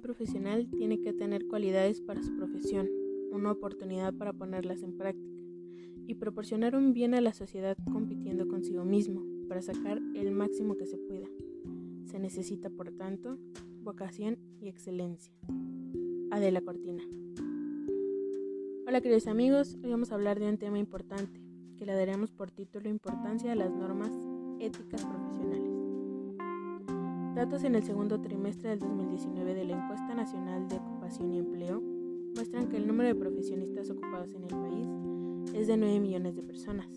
profesional tiene que tener cualidades para su profesión, una oportunidad para ponerlas en práctica y proporcionar un bien a la sociedad compitiendo consigo mismo para sacar el máximo que se pueda. Se necesita, por tanto, vocación y excelencia. Adela Cortina. Hola queridos amigos, hoy vamos a hablar de un tema importante que le daremos por título Importancia a las normas éticas profesionales. Datos en el segundo trimestre del 2019 de la Encuesta Nacional de Ocupación y Empleo muestran que el número de profesionistas ocupados en el país es de 9 millones de personas.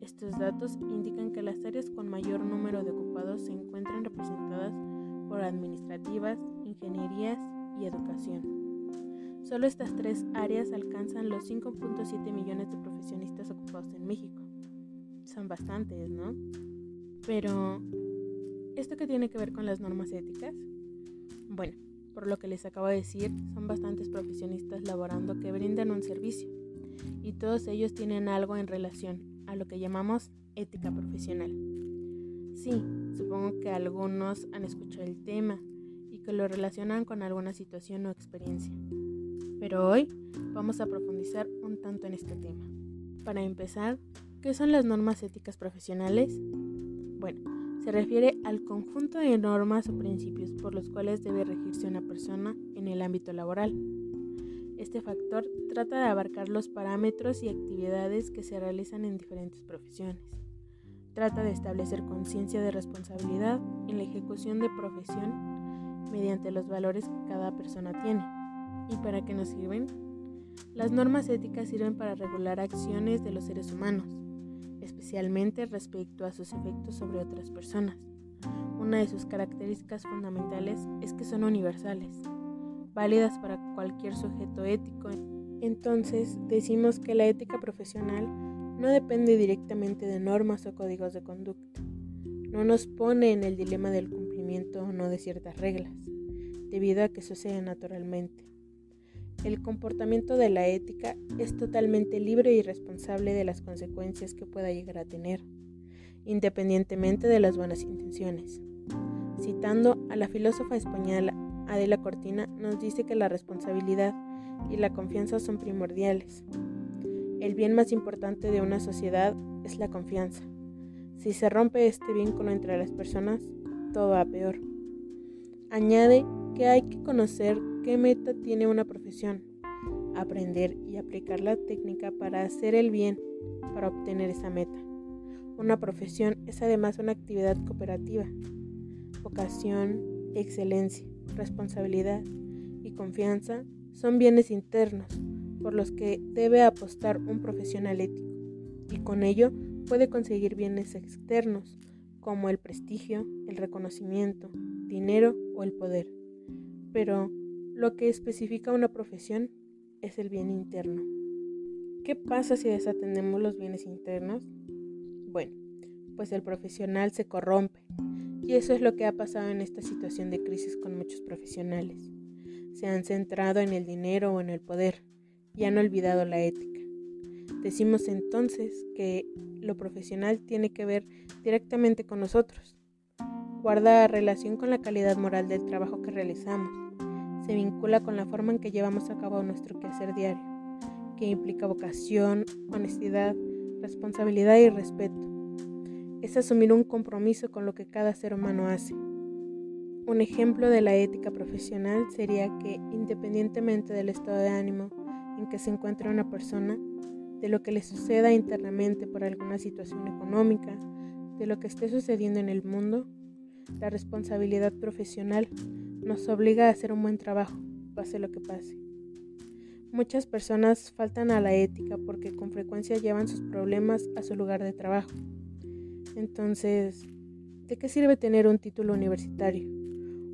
Estos datos indican que las áreas con mayor número de ocupados se encuentran representadas por administrativas, ingenierías y educación. Solo estas tres áreas alcanzan los 5.7 millones de profesionistas ocupados en México. Son bastantes, ¿no? Pero, ¿esto qué tiene que ver con las normas éticas? Bueno, por lo que les acabo de decir, son bastantes profesionistas laborando que brindan un servicio y todos ellos tienen algo en relación a lo que llamamos ética profesional. Sí, supongo que algunos han escuchado el tema y que lo relacionan con alguna situación o experiencia. Pero hoy vamos a profundizar un tanto en este tema. Para empezar, ¿qué son las normas éticas profesionales? Bueno, se refiere al conjunto de normas o principios por los cuales debe regirse una persona en el ámbito laboral este factor trata de abarcar los parámetros y actividades que se realizan en diferentes profesiones. Trata de establecer conciencia de responsabilidad en la ejecución de profesión mediante los valores que cada persona tiene. ¿Y para qué nos sirven? Las normas éticas sirven para regular acciones de los seres humanos, especialmente respecto a sus efectos sobre otras personas. Una de sus características fundamentales es que son universales, válidas para cualquier sujeto ético. Entonces, decimos que la ética profesional no depende directamente de normas o códigos de conducta. No nos pone en el dilema del cumplimiento o no de ciertas reglas, debido a que sucede naturalmente. El comportamiento de la ética es totalmente libre y responsable de las consecuencias que pueda llegar a tener, independientemente de las buenas intenciones. Citando a la filósofa española Adela Cortina nos dice que la responsabilidad y la confianza son primordiales. El bien más importante de una sociedad es la confianza. Si se rompe este vínculo entre las personas, todo va peor. Añade que hay que conocer qué meta tiene una profesión, aprender y aplicar la técnica para hacer el bien para obtener esa meta. Una profesión es además una actividad cooperativa, vocación, excelencia responsabilidad y confianza son bienes internos por los que debe apostar un profesional ético y con ello puede conseguir bienes externos como el prestigio, el reconocimiento, dinero o el poder. Pero lo que especifica una profesión es el bien interno. ¿Qué pasa si desatendemos los bienes internos? Bueno, pues el profesional se corrompe y eso es lo que ha pasado en esta situación de crisis con muchos profesionales. Se han centrado en el dinero o en el poder y han olvidado la ética. Decimos entonces que lo profesional tiene que ver directamente con nosotros. Guarda relación con la calidad moral del trabajo que realizamos. Se vincula con la forma en que llevamos a cabo nuestro quehacer diario, que implica vocación, honestidad, responsabilidad y respeto es asumir un compromiso con lo que cada ser humano hace. Un ejemplo de la ética profesional sería que, independientemente del estado de ánimo en que se encuentra una persona, de lo que le suceda internamente por alguna situación económica, de lo que esté sucediendo en el mundo, la responsabilidad profesional nos obliga a hacer un buen trabajo, pase lo que pase. Muchas personas faltan a la ética porque con frecuencia llevan sus problemas a su lugar de trabajo. Entonces, ¿de qué sirve tener un título universitario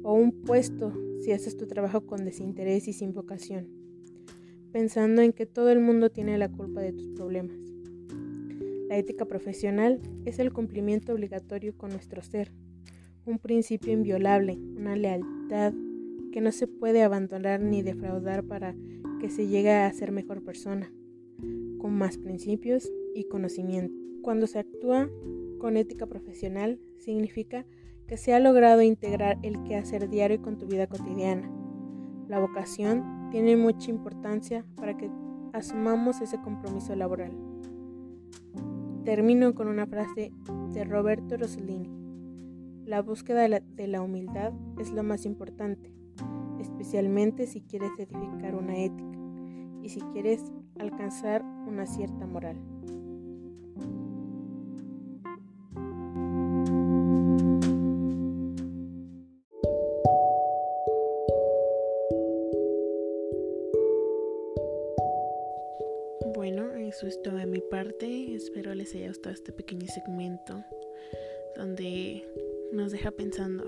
o un puesto si haces tu trabajo con desinterés y sin vocación, pensando en que todo el mundo tiene la culpa de tus problemas? La ética profesional es el cumplimiento obligatorio con nuestro ser, un principio inviolable, una lealtad que no se puede abandonar ni defraudar para que se llegue a ser mejor persona, con más principios y conocimiento. Cuando se actúa con ética profesional significa que se ha logrado integrar el quehacer diario con tu vida cotidiana, La vocación tiene mucha importancia para que asumamos ese compromiso laboral. Termino con una frase de Roberto Rossellini. La búsqueda de la, humildad es lo más importante, especialmente si quieres edificar una ética y si quieres alcanzar una cierta moral. Bueno, eso es todo de mi parte. Espero les haya gustado este pequeño segmento donde nos deja pensando